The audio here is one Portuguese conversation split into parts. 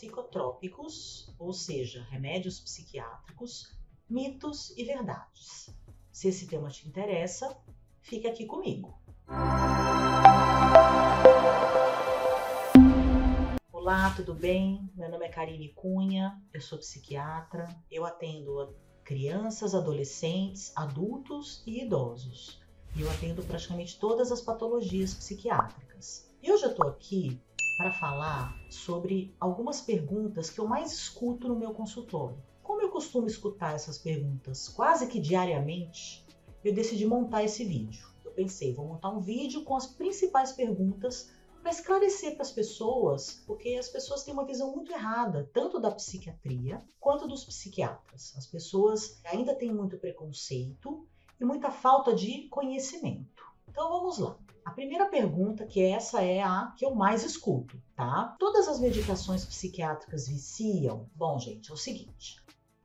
psicotrópicos, ou seja, remédios psiquiátricos, mitos e verdades. Se esse tema te interessa, fique aqui comigo. Olá, tudo bem? Meu nome é Karine Cunha, eu sou psiquiatra. Eu atendo crianças, adolescentes, adultos e idosos. E eu atendo praticamente todas as patologias psiquiátricas. E hoje eu estou aqui para falar sobre algumas perguntas que eu mais escuto no meu consultório. Como eu costumo escutar essas perguntas quase que diariamente, eu decidi montar esse vídeo. Eu pensei, vou montar um vídeo com as principais perguntas para esclarecer para as pessoas, porque as pessoas têm uma visão muito errada, tanto da psiquiatria quanto dos psiquiatras. As pessoas ainda têm muito preconceito e muita falta de conhecimento. Então vamos lá. A primeira pergunta, que essa é a que eu mais escuto, tá? Todas as medicações psiquiátricas viciam? Bom, gente, é o seguinte.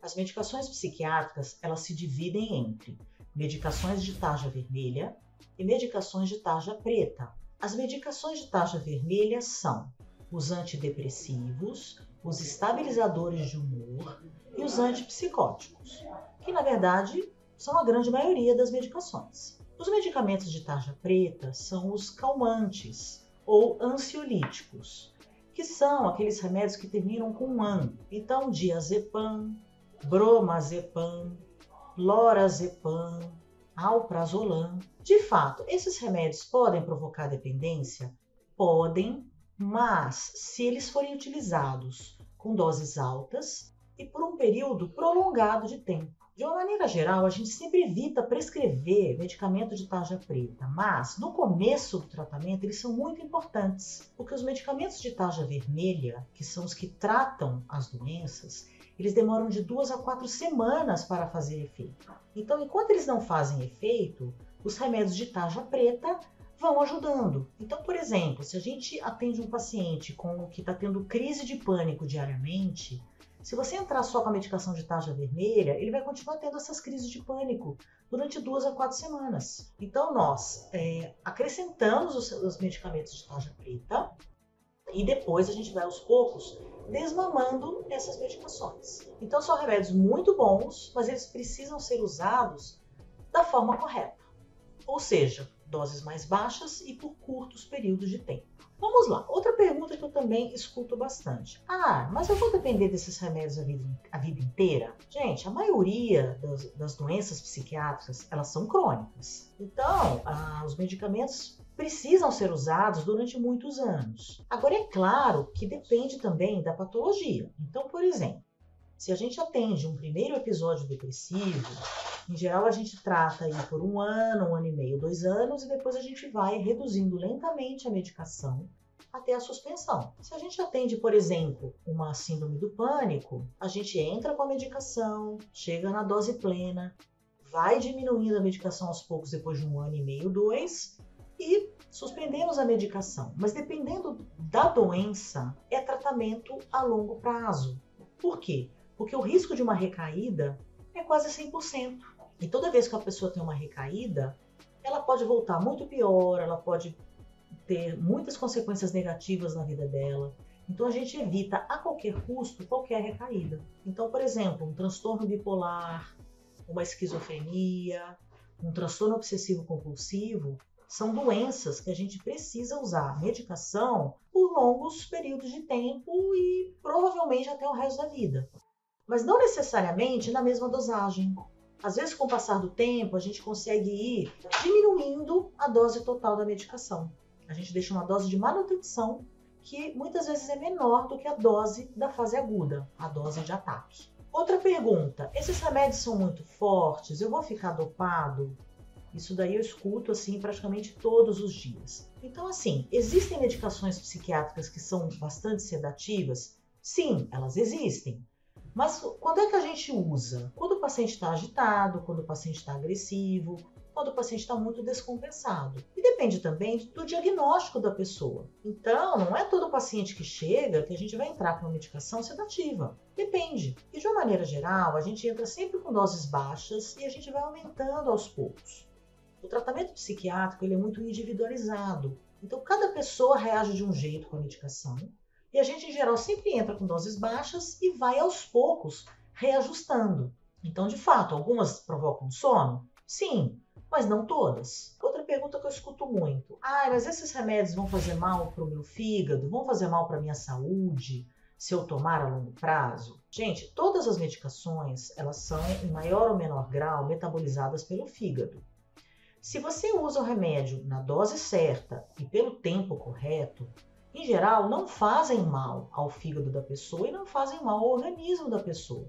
As medicações psiquiátricas, elas se dividem entre medicações de tarja vermelha e medicações de tarja preta. As medicações de taxa vermelha são os antidepressivos, os estabilizadores de humor e os antipsicóticos, que na verdade são a grande maioria das medicações. Os medicamentos de tarja preta são os calmantes ou ansiolíticos, que são aqueles remédios que terminam com an. Então, diazepam, bromazepam, lorazepam, alprazolam. De fato, esses remédios podem provocar dependência? Podem, mas se eles forem utilizados com doses altas e por um período prolongado de tempo. De uma maneira geral, a gente sempre evita prescrever medicamento de tarja preta, mas no começo do tratamento eles são muito importantes, porque os medicamentos de tarja vermelha, que são os que tratam as doenças, eles demoram de duas a quatro semanas para fazer efeito. Então, enquanto eles não fazem efeito, os remédios de tarja preta vão ajudando. Então, por exemplo, se a gente atende um paciente com que está tendo crise de pânico diariamente, se você entrar só com a medicação de tarja vermelha, ele vai continuar tendo essas crises de pânico durante duas a quatro semanas. Então, nós é, acrescentamos os, os medicamentos de tarja preta e depois a gente vai aos poucos desmamando essas medicações. Então são remédios muito bons, mas eles precisam ser usados da forma correta. Ou seja, doses mais baixas e por curtos períodos de tempo. Vamos lá, outra pergunta que eu também escuto bastante. Ah, mas eu vou depender desses remédios a vida, a vida inteira? Gente, a maioria das, das doenças psiquiátricas, elas são crônicas. Então, ah, os medicamentos precisam ser usados durante muitos anos. Agora, é claro que depende também da patologia. Então, por exemplo, se a gente atende um primeiro episódio depressivo, em geral a gente trata aí por um ano, um ano e meio, dois anos, e depois a gente vai reduzindo lentamente a medicação até a suspensão. Se a gente atende, por exemplo, uma síndrome do pânico, a gente entra com a medicação, chega na dose plena, vai diminuindo a medicação aos poucos depois de um ano e meio, dois, e suspendemos a medicação. Mas dependendo da doença, é tratamento a longo prazo. Por quê? Porque o risco de uma recaída é quase 100%. E toda vez que a pessoa tem uma recaída, ela pode voltar muito pior, ela pode ter muitas consequências negativas na vida dela. Então a gente evita a qualquer custo qualquer recaída. Então, por exemplo, um transtorno bipolar, uma esquizofrenia, um transtorno obsessivo compulsivo, são doenças que a gente precisa usar medicação por longos períodos de tempo e provavelmente até o resto da vida. Mas não necessariamente na mesma dosagem. Às vezes, com o passar do tempo, a gente consegue ir diminuindo a dose total da medicação. A gente deixa uma dose de manutenção que muitas vezes é menor do que a dose da fase aguda, a dose de ataque. Outra pergunta: esses remédios são muito fortes? Eu vou ficar dopado? Isso daí eu escuto assim praticamente todos os dias. Então, assim, existem medicações psiquiátricas que são bastante sedativas? Sim, elas existem. Mas quando é que a gente usa? Quando o paciente está agitado, quando o paciente está agressivo, quando o paciente está muito descompensado. E depende também do diagnóstico da pessoa. Então, não é todo paciente que chega que a gente vai entrar com uma medicação sedativa. Depende. E de uma maneira geral, a gente entra sempre com doses baixas e a gente vai aumentando aos poucos. O tratamento psiquiátrico ele é muito individualizado. Então, cada pessoa reage de um jeito com a medicação E a gente, em geral, sempre entra com doses baixas e vai aos poucos reajustando. Então, de fato, algumas provocam sono? Sim, mas não todas. Outra pergunta que eu escuto muito: ah, mas esses remédios vão fazer mal para o meu fígado? Vão fazer mal para a minha saúde? Se eu tomar a longo prazo? Gente, todas as medicações, elas são, em maior ou menor grau, metabolizadas pelo fígado. Se você usa o remédio na dose certa e pelo tempo correto, em geral, não fazem mal ao fígado da pessoa e não fazem mal ao organismo da pessoa.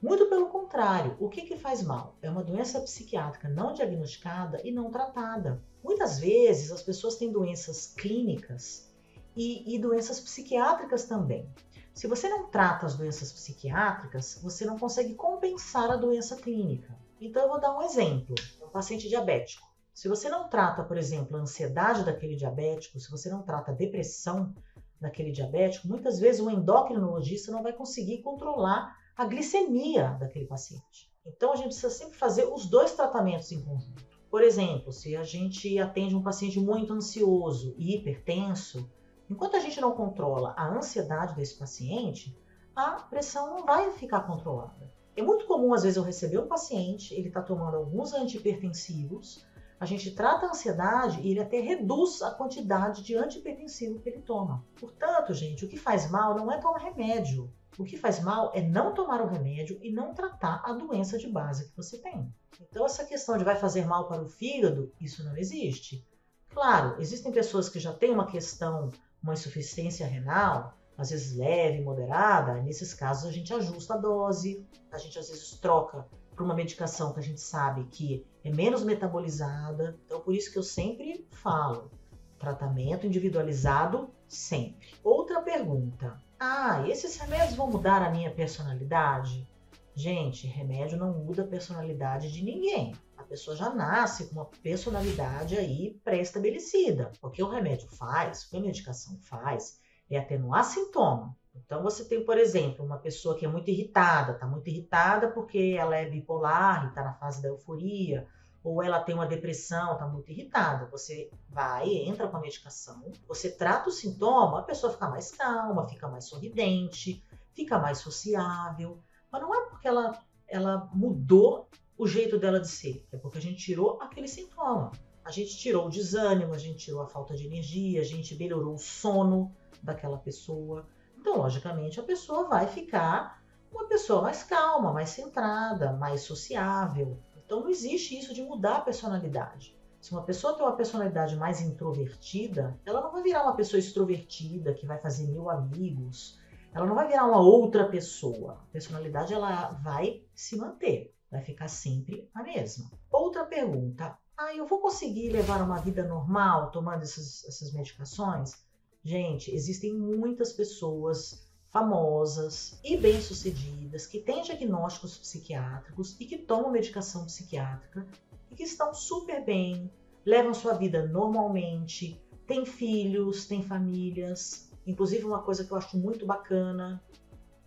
Muito pelo contrário, o que, que faz mal? É uma doença psiquiátrica não diagnosticada e não tratada. Muitas vezes as pessoas têm doenças clínicas e, e doenças psiquiátricas também. Se você não trata as doenças psiquiátricas, você não consegue compensar a doença clínica. Então eu vou dar um exemplo: um paciente diabético. Se você não trata, por exemplo, a ansiedade daquele diabético, se você não trata a depressão daquele diabético, muitas vezes o endocrinologista não vai conseguir controlar a glicemia daquele paciente. Então a gente precisa sempre fazer os dois tratamentos em conjunto. Por exemplo, se a gente atende um paciente muito ansioso e hipertenso, enquanto a gente não controla a ansiedade desse paciente, a pressão não vai ficar controlada. É muito comum, às vezes, eu receber um paciente, ele está tomando alguns antihipertensivos, a gente trata a ansiedade e ele até reduz a quantidade de antihipertensivo que ele toma. Portanto, gente, o que faz mal não é tomar remédio, o que faz mal é não tomar o remédio e não tratar a doença de base que você tem. Então, essa questão de vai fazer mal para o fígado, isso não existe. Claro, existem pessoas que já têm uma questão, uma insuficiência renal, às vezes leve, moderada. Nesses casos, a gente ajusta a dose, a gente às vezes troca para uma medicação que a gente sabe que é menos metabolizada. Então, por isso que eu sempre falo: tratamento individualizado sempre. Outra pergunta: ah, esses remédios vão mudar a minha personalidade? Gente, remédio não muda a personalidade de ninguém. A pessoa já nasce com uma personalidade aí pré-estabelecida. O que o remédio faz, o que a medicação faz, é atenuar sintoma. Então você tem, por exemplo, uma pessoa que é muito irritada, está muito irritada porque ela é bipolar e está na fase da euforia, ou ela tem uma depressão, está muito irritada. Você vai, entra com a medicação, você trata o sintoma, a pessoa fica mais calma, fica mais sorridente, fica mais sociável. Mas não é porque ela, ela mudou o jeito dela de ser, é porque a gente tirou aquele sintoma. A gente tirou o desânimo, a gente tirou a falta de energia, a gente melhorou o sono daquela pessoa. Então, logicamente, a pessoa vai ficar uma pessoa mais calma, mais centrada, mais sociável, então não existe isso de mudar a personalidade. Se uma pessoa tem uma personalidade mais introvertida, ela não vai virar uma pessoa extrovertida que vai fazer mil amigos. Ela não vai virar uma outra pessoa. A personalidade ela vai se manter, vai ficar sempre a mesma. Outra pergunta: ah, eu vou conseguir levar uma vida normal tomando essas, essas medicações? Gente, existem muitas pessoas famosas e bem-sucedidas que têm diagnósticos psiquiátricos e que tomam medicação psiquiátrica e que estão super bem, levam sua vida normalmente, têm filhos, têm famílias. Inclusive, uma coisa que eu acho muito bacana,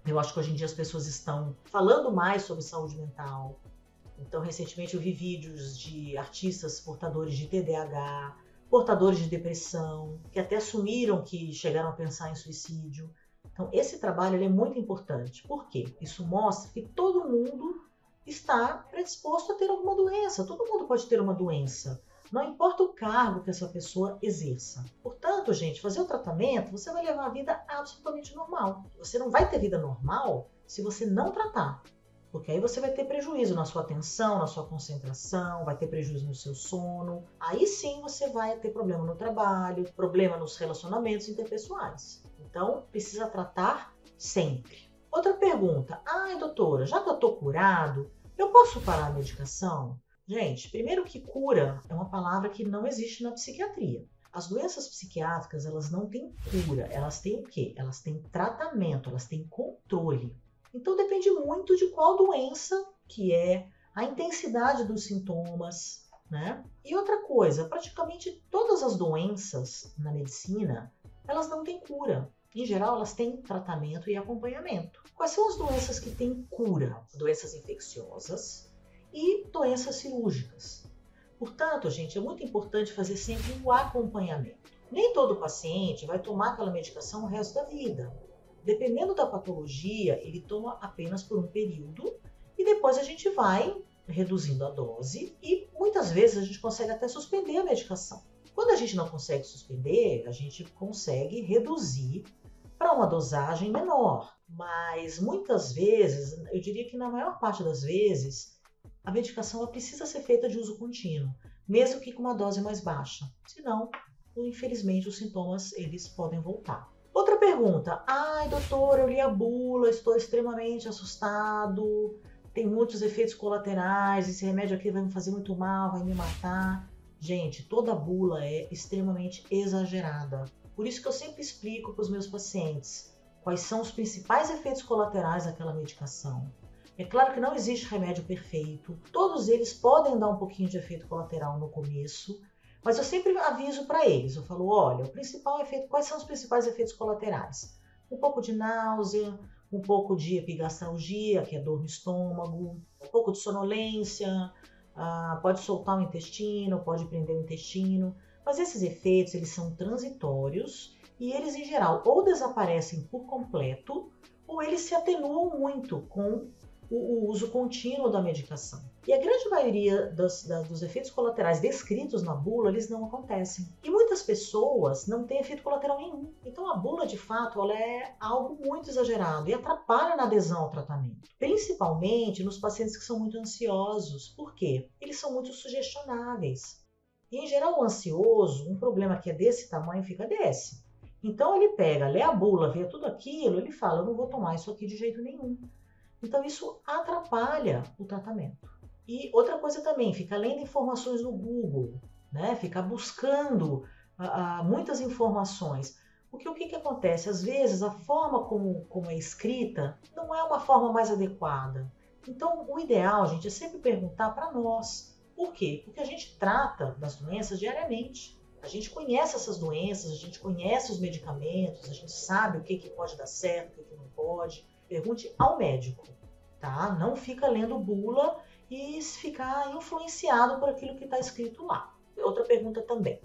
eu acho que hoje em dia as pessoas estão falando mais sobre saúde mental. Então, recentemente eu vi vídeos de artistas portadores de TDAH, portadores de depressão, que até assumiram que chegaram a pensar em suicídio. Então, esse trabalho é muito importante. Por quê? Isso mostra que todo mundo está predisposto a ter alguma doença. Todo mundo pode ter uma doença. Não importa o cargo que essa pessoa exerça. Portanto, gente, fazer o tratamento, você vai levar a vida absolutamente normal. Você não vai ter vida normal se você não tratar. Porque aí você vai ter prejuízo na sua atenção, na sua concentração, vai ter prejuízo no seu sono. Aí sim você vai ter problema no trabalho, problema nos relacionamentos interpessoais. Então, precisa tratar sempre. Outra pergunta: ai, doutora, já que eu tô curado, eu posso parar a medicação? Gente, primeiro que cura é uma palavra que não existe na psiquiatria. As doenças psiquiátricas, elas não têm cura, elas têm o quê? Elas têm tratamento, elas têm controle. Então depende muito de qual doença que é, a intensidade dos sintomas, né? E outra coisa, praticamente todas as doenças na medicina, elas não têm cura. Em geral, elas têm tratamento e acompanhamento. Quais são as doenças que têm cura? Doenças infecciosas e doenças cirúrgicas. Portanto, gente, é muito importante fazer sempre o acompanhamento. Nem todo paciente vai tomar aquela medicação o resto da vida. Dependendo da patologia, ele toma apenas por um período e depois a gente vai reduzindo a dose e muitas vezes a gente consegue até suspender a medicação. Quando a gente não consegue suspender, a gente consegue reduzir para uma dosagem menor. Mas muitas vezes, eu diria que na maior parte das vezes, a medicação precisa ser feita de uso contínuo, mesmo que com uma dose mais baixa. Senão, infelizmente, os sintomas eles podem voltar. Pergunta. Ai, doutor, eu li a bula, estou extremamente assustado, tem muitos efeitos colaterais, esse remédio aqui vai me fazer muito mal, vai me matar. Gente, toda bula é extremamente exagerada. Por isso que eu sempre explico para os meus pacientes quais são os principais efeitos colaterais daquela medicação. É claro que não existe remédio perfeito, todos eles podem dar um pouquinho de efeito colateral no começo, mas eu sempre aviso para eles, eu falo, olha, o principal efeito, quais são os principais efeitos colaterais? Um pouco de náusea, um pouco de epigastralgia, que é dor no estômago, um pouco de sonolência, ah, pode soltar o intestino, pode prender o intestino, mas esses efeitos eles são transitórios e eles em geral ou desaparecem por completo ou eles se atenuam muito com o, o uso contínuo da medicação. E a grande maioria dos, dos efeitos colaterais descritos na bula, eles não acontecem. E muitas pessoas não têm efeito colateral nenhum. Então a bula, de fato, ela é algo muito exagerado e atrapalha na adesão ao tratamento. Principalmente nos pacientes que são muito ansiosos. Por quê? Eles são muito sugestionáveis. E em geral, o ansioso, um problema que é desse tamanho fica desse. Então ele pega, lê a bula, vê tudo aquilo, ele fala: eu não vou tomar isso aqui de jeito nenhum. Então isso atrapalha o tratamento. E outra coisa também, ficar lendo informações no Google, né? Ficar buscando uh, muitas informações. Porque o que, que acontece? Às vezes a forma como, como é escrita não é uma forma mais adequada. Então o ideal, gente, é sempre perguntar para nós. Por quê? Porque a gente trata das doenças diariamente. A gente conhece essas doenças, a gente conhece os medicamentos, a gente sabe o que, que pode dar certo, o que, que não pode. Pergunte ao médico, tá? Não fica lendo bula e ficar influenciado por aquilo que está escrito lá. Outra pergunta também.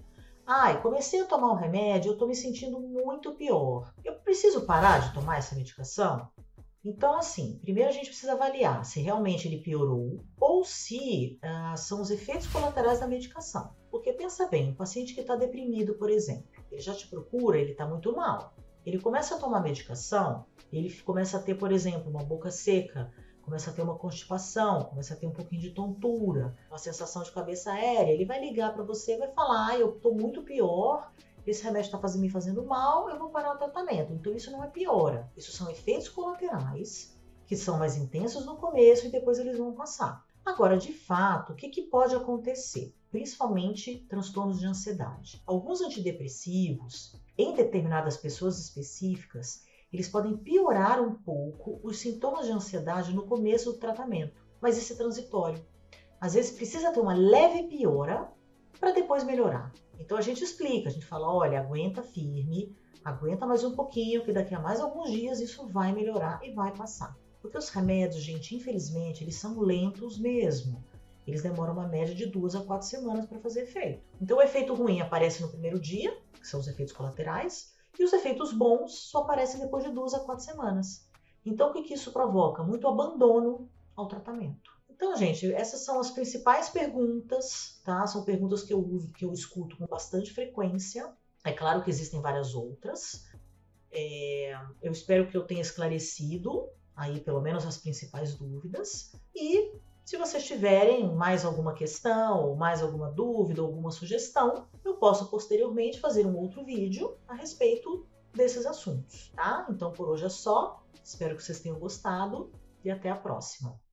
Ai, comecei a tomar um remédio, eu estou me sentindo muito pior. Eu preciso parar de tomar essa medicação? Então, assim, primeiro a gente precisa avaliar se realmente ele piorou ou se ah, são os efeitos colaterais da medicação. Porque pensa bem, um paciente que está deprimido, por exemplo, ele já te procura, ele está muito mal. Ele começa a tomar medicação, ele começa a ter, por exemplo, uma boca seca, começa a ter uma constipação, começa a ter um pouquinho de tontura, uma sensação de cabeça aérea, ele vai ligar para você e vai falar: ah, eu estou muito pior, esse remédio está me fazendo mal, eu vou parar o tratamento. Então isso não é piora, isso são efeitos colaterais que são mais intensos no começo e depois eles vão passar. Agora, de fato, o que, que pode acontecer? Principalmente transtornos de ansiedade. Alguns antidepressivos, em determinadas pessoas específicas, eles podem piorar um pouco os sintomas de ansiedade no começo do tratamento, mas isso é transitório. Às vezes precisa ter uma leve piora para depois melhorar. Então a gente explica, a gente fala, olha, aguenta firme, aguenta mais um pouquinho, que daqui a mais alguns dias isso vai melhorar e vai passar. Porque os remédios, gente, infelizmente, eles são lentos mesmo. Eles demoram uma média de duas a quatro semanas para fazer efeito. Então o efeito ruim aparece no primeiro dia, que são os efeitos colaterais, e os efeitos bons só aparecem depois de duas a quatro semanas. Então, o que, que isso provoca? Muito abandono ao tratamento. Então, gente, essas são as principais perguntas, tá? São perguntas que eu uso, que eu escuto com bastante frequência. É claro que existem várias outras. É, eu espero que eu tenha esclarecido aí pelo menos as principais dúvidas. E se vocês tiverem mais alguma questão, ou mais alguma dúvida, alguma sugestão, eu posso posteriormente fazer um outro vídeo a respeito desses assuntos, tá? Então por hoje é só. Espero que vocês tenham gostado e até a próxima.